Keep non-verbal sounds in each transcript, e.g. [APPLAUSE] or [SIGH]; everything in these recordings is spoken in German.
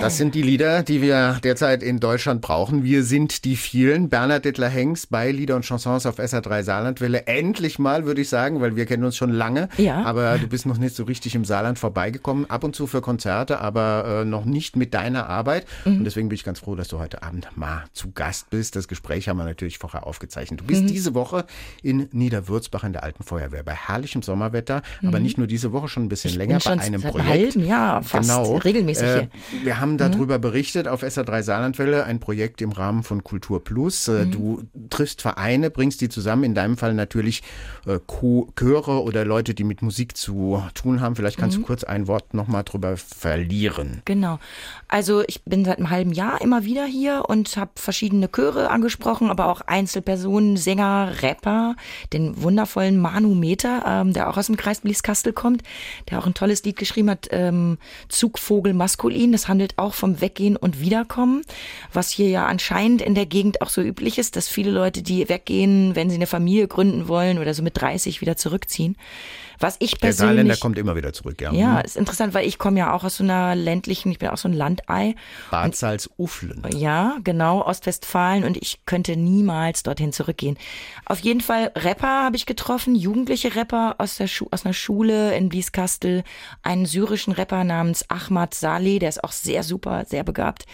Das sind die Lieder, die wir derzeit in Deutschland brauchen. Wir sind die vielen. Bernhard Dittler Hengs bei Lieder und Chansons auf SR3 Saarlandwelle. Endlich mal, würde ich sagen, weil wir kennen uns schon lange. Ja. Aber du bist noch nicht so richtig im Saarland vorbeigekommen. Ab und zu für Konzerte, aber äh, noch nicht mit deiner Arbeit. Und deswegen bin ich ganz froh, dass du heute Abend mal zu Gast bist. Das Gespräch haben wir natürlich vorher aufgezeichnet. Du bist diese Woche in Niederwürzbach in der Alten Feuerwehr bei herrlichem Sommerwetter. Aber nicht nur diese Woche, schon ein bisschen länger bin schon bei einem Projekt. halben Jahr fast Genau. regelmäßig Äh, hier. Mhm. wir haben darüber berichtet auf SR3 Saarlandwelle, ein Projekt im Rahmen von Kultur Plus. Äh, Mhm. Du triffst Vereine, bringst die zusammen, in deinem Fall natürlich äh, Chöre oder Leute, die mit Musik zu tun haben. Vielleicht Mhm. kannst du kurz ein Wort nochmal drüber verlieren. Genau. Also ich bin seit einem halben Jahr immer wieder hier und habe verschiedene Chöre angesprochen, aber auch Einzelpersonen, Sänger, Rapper, den wundervollen Manu Meter, ähm, der auch aus dem Kreis Blieskastel kommt, der auch ein tolles Lied geschrieben hat, ähm, Zugvogel maskulin. Das handelt auch vom Weggehen und Wiederkommen, was hier ja anscheinend in der Gegend auch so üblich ist, dass viele Leute, die weggehen, wenn sie eine Familie gründen wollen oder so mit 30 wieder zurückziehen. Was ich Der Saarländer persönlich kommt immer wieder zurück, ja. ja, ist interessant, weil ich komme ja auch aus so einer ländlichen, ich bin auch so ein Landei. Bad Salzuflen. Ja, genau, Ostwestfalen und ich könnte niemals dorthin zurückgehen. Auf jeden Fall Rapper habe ich getroffen, jugendliche Rapper aus der Schu aus einer Schule in Blieskastel, einen syrischen Rapper namens Ahmad Saleh, der ist auch sehr super, sehr begabt.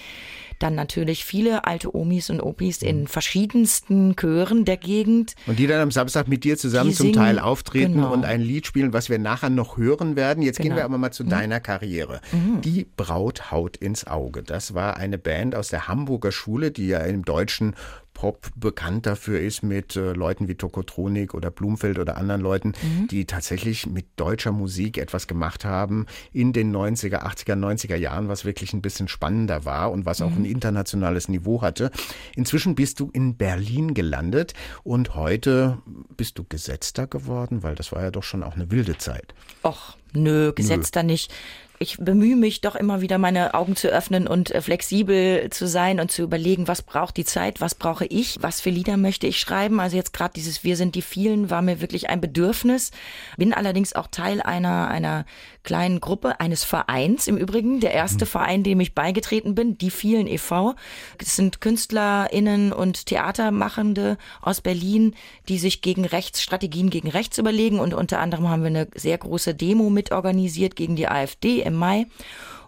Dann natürlich viele alte Omis und Opis in verschiedensten Chören der Gegend. Und die dann am Samstag mit dir zusammen Die zum singen- Teil auftreten genau. und ein Lied spielen, was wir nachher noch hören werden. Jetzt gehen Genau. wir aber mal zu deiner Karriere. Die Braut haut ins Auge. Das war eine Band aus der Hamburger Schule, die ja im deutschen Pop bekannt dafür ist mit äh, Leuten wie Tokotronik oder Blumfeld oder anderen Leuten, die tatsächlich mit deutscher Musik etwas gemacht haben in den 90er, 80er, 90er Jahren, was wirklich ein bisschen spannender war und was auch ein internationales Niveau hatte. Inzwischen bist du in Berlin gelandet und heute bist du gesetzter geworden, weil das war ja doch schon auch eine wilde Zeit. Och, nö, gesetzt da nicht. Ich bemühe mich doch immer wieder, meine Augen zu öffnen und äh, flexibel zu sein und zu überlegen, was braucht die Zeit, was brauche ich, was für Lieder möchte ich schreiben. Also jetzt gerade dieses Wir sind die vielen war mir wirklich ein Bedürfnis. Bin allerdings auch Teil einer, einer kleinen Gruppe, eines Vereins im Übrigen. Der erste Verein, dem ich beigetreten bin, die vielen e.V. Das sind KünstlerInnen und Theatermachende aus Berlin, die sich gegen Rechts, Strategien gegen Rechts überlegen. Und unter anderem haben wir eine sehr große Demo mitorganisiert gegen die AfD im Mai.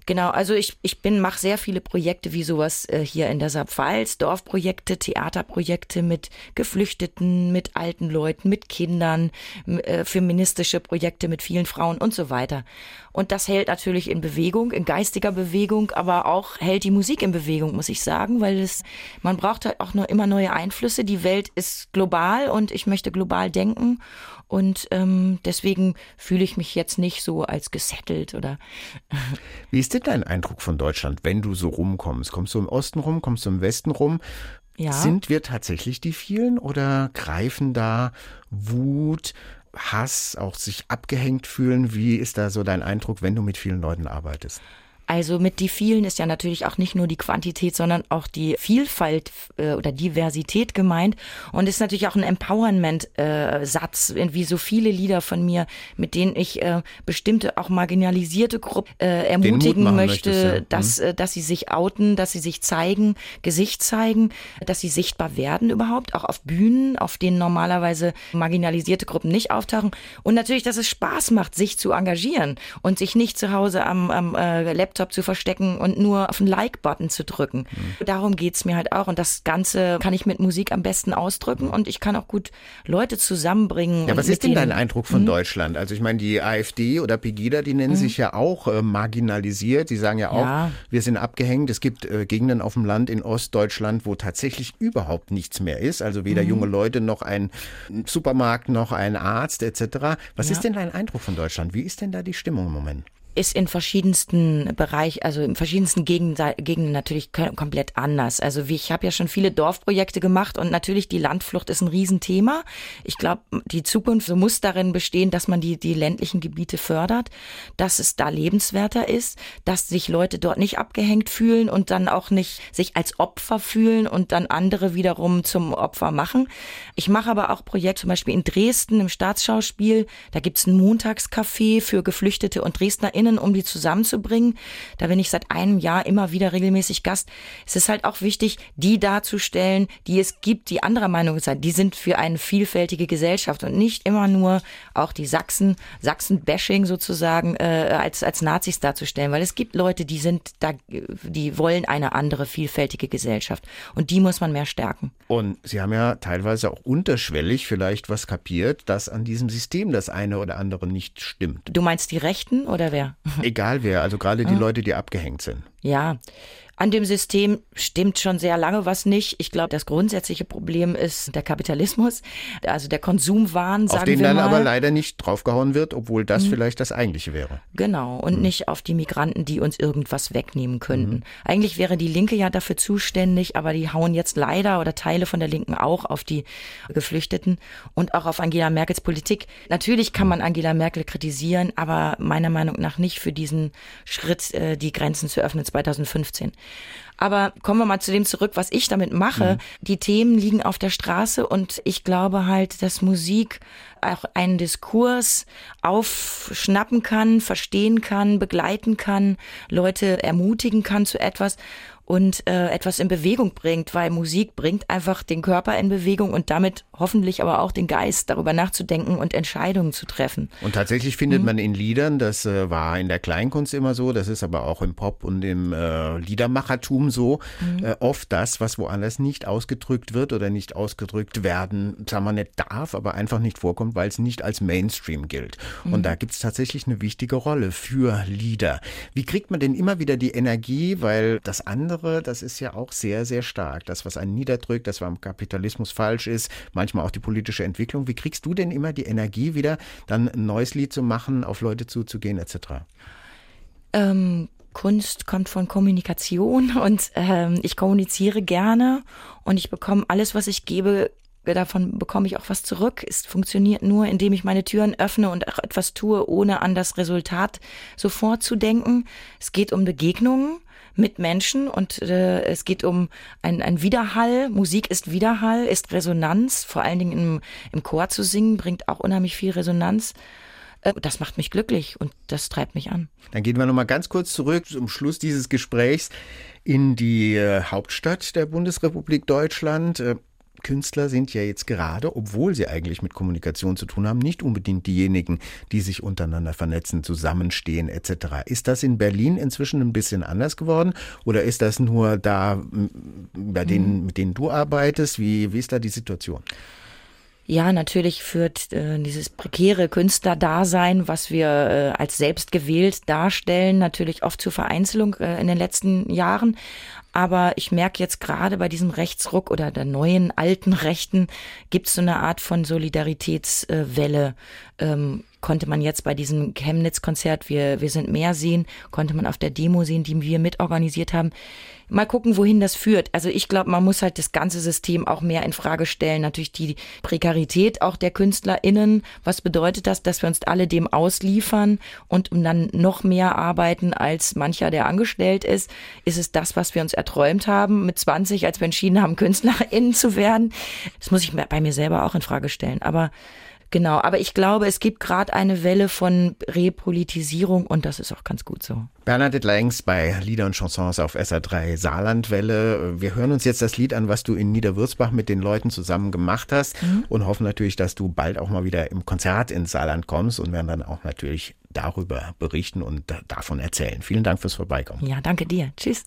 Genau, also ich, ich bin, mache sehr viele Projekte wie sowas äh, hier in der Saarpfalz, Dorfprojekte, Theaterprojekte mit Geflüchteten, mit alten Leuten, mit Kindern, äh, feministische Projekte mit vielen Frauen und so weiter. Und das hält natürlich in Bewegung, in geistiger Bewegung, aber auch hält die Musik in Bewegung, muss ich sagen, weil es, man braucht halt auch nur immer neue Einflüsse. Die Welt ist global und ich möchte global denken. Und ähm, deswegen fühle ich mich jetzt nicht so als gesettelt oder Wie ist denn dein Eindruck von Deutschland, wenn du so rumkommst? Kommst du im Osten rum, kommst du im Westen rum? ja. Sind wir tatsächlich die vielen oder greifen da Wut, Hass, auch sich abgehängt fühlen? Wie ist da so dein Eindruck, wenn du mit vielen Leuten arbeitest? Also mit die vielen ist ja natürlich auch nicht nur die Quantität, sondern auch die Vielfalt äh, oder Diversität gemeint. Und ist natürlich auch ein Empowerment-Satz, wie so viele Lieder von mir, mit denen ich äh, bestimmte auch marginalisierte Gruppen äh, ermutigen möchte, ja. Mhm. dass, äh, dass sie sich outen, dass sie sich zeigen, Gesicht zeigen, dass sie sichtbar werden überhaupt, auch auf Bühnen, auf denen normalerweise marginalisierte Gruppen nicht auftauchen. Und natürlich, dass es Spaß macht, sich zu engagieren und sich nicht zu Hause am, am äh, Laptop zu verstecken und nur auf den Like-Button zu drücken. Mhm. Darum geht's mir halt auch. Und das Ganze kann ich mit Musik am besten ausdrücken und ich kann auch gut Leute zusammenbringen. Ja, was ist denn dein Eindruck von Deutschland? Also ich meine, die AfD oder Pegida, die nennen sich ja auch äh, marginalisiert. Die sagen ja auch, Ja. wir sind abgehängt. Es gibt äh, Gegenden auf dem Land in Ostdeutschland, wo tatsächlich überhaupt nichts mehr ist. Also weder junge Leute noch ein Supermarkt noch ein Arzt etc. Was Ja. ist denn dein Eindruck von Deutschland? Wie ist denn da die Stimmung im Moment? Ist in verschiedensten Bereich, also in verschiedensten Gegenden, natürlich kom- komplett anders. Also wie ich habe ja schon viele Dorfprojekte gemacht und natürlich die Landflucht ist ein Riesenthema. Ich glaube, die Zukunft muss darin bestehen, dass man die, die ländlichen Gebiete fördert, dass es da lebenswerter ist, dass sich Leute dort nicht abgehängt fühlen und dann auch nicht sich als Opfer fühlen und dann andere wiederum zum Opfer machen. Ich mache aber auch Projekte zum Beispiel in Dresden im Staatsschauspiel. Da gibt's ein Montagscafé für Geflüchtete und DresdnerInnen KünstlerInnen, um die zusammenzubringen. Da bin ich seit einem Jahr immer wieder regelmäßig Gast. Es ist halt auch wichtig, die darzustellen, die es gibt, die anderer Meinung sind. Die sind für eine vielfältige Gesellschaft und nicht immer nur auch die Sachsen, Sachsen-Bashing sozusagen äh, als, als Nazis darzustellen. Weil es gibt Leute, die sind da, die wollen eine andere vielfältige Gesellschaft. Und die muss man mehr stärken. Und Sie haben ja teilweise auch unterschwellig vielleicht was kapiert, dass an diesem System das eine oder andere nicht stimmt. Du meinst die Rechten oder wer? Egal wer, also gerade die Leute, die abgehängt sind. Ja, an dem System stimmt schon sehr lange was nicht. Ich glaube, das grundsätzliche Problem ist der Kapitalismus, also der Konsumwahn, sagen Auf den wir dann mal. aber leider nicht draufgehauen wird, obwohl das vielleicht das eigentliche wäre. Genau, und nicht auf die Migranten, die uns irgendwas wegnehmen könnten. Eigentlich wäre die Linke ja dafür zuständig, aber die hauen jetzt leider oder Teile von der Linken auch auf die Geflüchteten und auch auf Angela Merkels Politik. Natürlich kann man Angela Merkel kritisieren, aber meiner Meinung nach nicht für diesen Schritt, äh, die Grenzen zu öffnen 2015. Aber kommen wir mal zu dem zurück, was ich damit mache. Die Themen liegen auf der Straße und ich glaube halt, dass Musik auch einen Diskurs aufschnappen kann, verstehen kann, begleiten kann, Leute ermutigen kann zu etwas und äh, etwas in Bewegung bringt, weil Musik bringt einfach den Körper in Bewegung und damit hoffentlich aber auch den Geist, darüber nachzudenken und Entscheidungen zu treffen. Und tatsächlich findet man in Liedern, das äh, war in der Kleinkunst immer so, das ist aber auch im Pop und im äh, Liedermachertum so, äh, oft das, was woanders nicht ausgedrückt wird oder nicht ausgedrückt werden, sagen wir nicht darf, aber einfach nicht vorkommt, weil es nicht als Mainstream gilt. Und da gibt es tatsächlich eine wichtige Rolle für Lieder. Wie kriegt man denn immer wieder die Energie, weil das andere, das ist ja auch sehr, sehr stark. Das, was einen niederdrückt, das, was am Kapitalismus falsch ist, manchmal auch die politische Entwicklung. Wie kriegst du denn immer die Energie wieder, dann ein neues Lied zu machen, auf Leute zuzugehen, etc.? Ähm, Kunst kommt von Kommunikation [LAUGHS] und ähm, ich kommuniziere gerne und ich bekomme alles, was ich gebe, davon bekomme ich auch was zurück. Es funktioniert nur, indem ich meine Türen öffne und auch etwas tue, ohne an das Resultat sofort zu denken. Es geht um Begegnungen mit Menschen und äh, es geht um ein, ein Widerhall. Musik ist Widerhall, ist Resonanz. Vor allen Dingen im, im Chor zu singen bringt auch unheimlich viel Resonanz. Äh, Das macht mich glücklich und das treibt mich an. Dann gehen wir nochmal ganz kurz zurück zum Schluss dieses Gesprächs in die äh, Hauptstadt der Bundesrepublik Deutschland. Künstler sind ja jetzt gerade, obwohl sie eigentlich mit Kommunikation zu tun haben, nicht unbedingt diejenigen, die sich untereinander vernetzen, zusammenstehen etc. Ist das in Berlin inzwischen ein bisschen anders geworden oder ist das nur da bei denen, mit denen du arbeitest? Wie, wie ist da die Situation? Ja, natürlich führt äh, dieses prekäre Künstlerdasein, was wir äh, als selbst gewählt darstellen, natürlich oft zur Vereinzelung äh, in den letzten Jahren. Aber ich merke jetzt gerade bei diesem Rechtsruck oder der neuen alten Rechten gibt es so eine Art von Solidaritätswelle. Ähm, konnte man jetzt bei diesem Chemnitz-Konzert, wir, wir sind mehr sehen, konnte man auf der Demo sehen, die wir mitorganisiert haben. Mal gucken, wohin das führt. Also ich glaube, man muss halt das ganze System auch mehr in Frage stellen. Natürlich die Prekarität auch der KünstlerInnen. Was bedeutet das, dass wir uns alle dem ausliefern und dann noch mehr arbeiten als mancher, der angestellt ist? Ist es das, was wir uns erträumt haben mit 20, als wir entschieden haben, [LAUGHS] KünstlerInnen zu werden? Das muss ich bei mir selber auch in Frage stellen. Aber Genau, aber ich glaube, es gibt gerade eine Welle von Repolitisierung und das ist auch ganz gut so. Bernadette Langs bei Lieder und Chansons auf SA3 Saarlandwelle. Wir hören uns jetzt das Lied an, was du in Niederwürzbach mit den Leuten zusammen gemacht hast mhm. und hoffen natürlich, dass du bald auch mal wieder im Konzert ins Saarland kommst und werden dann auch natürlich darüber berichten und davon erzählen. Vielen Dank fürs Vorbeikommen. Ja, danke dir. Tschüss.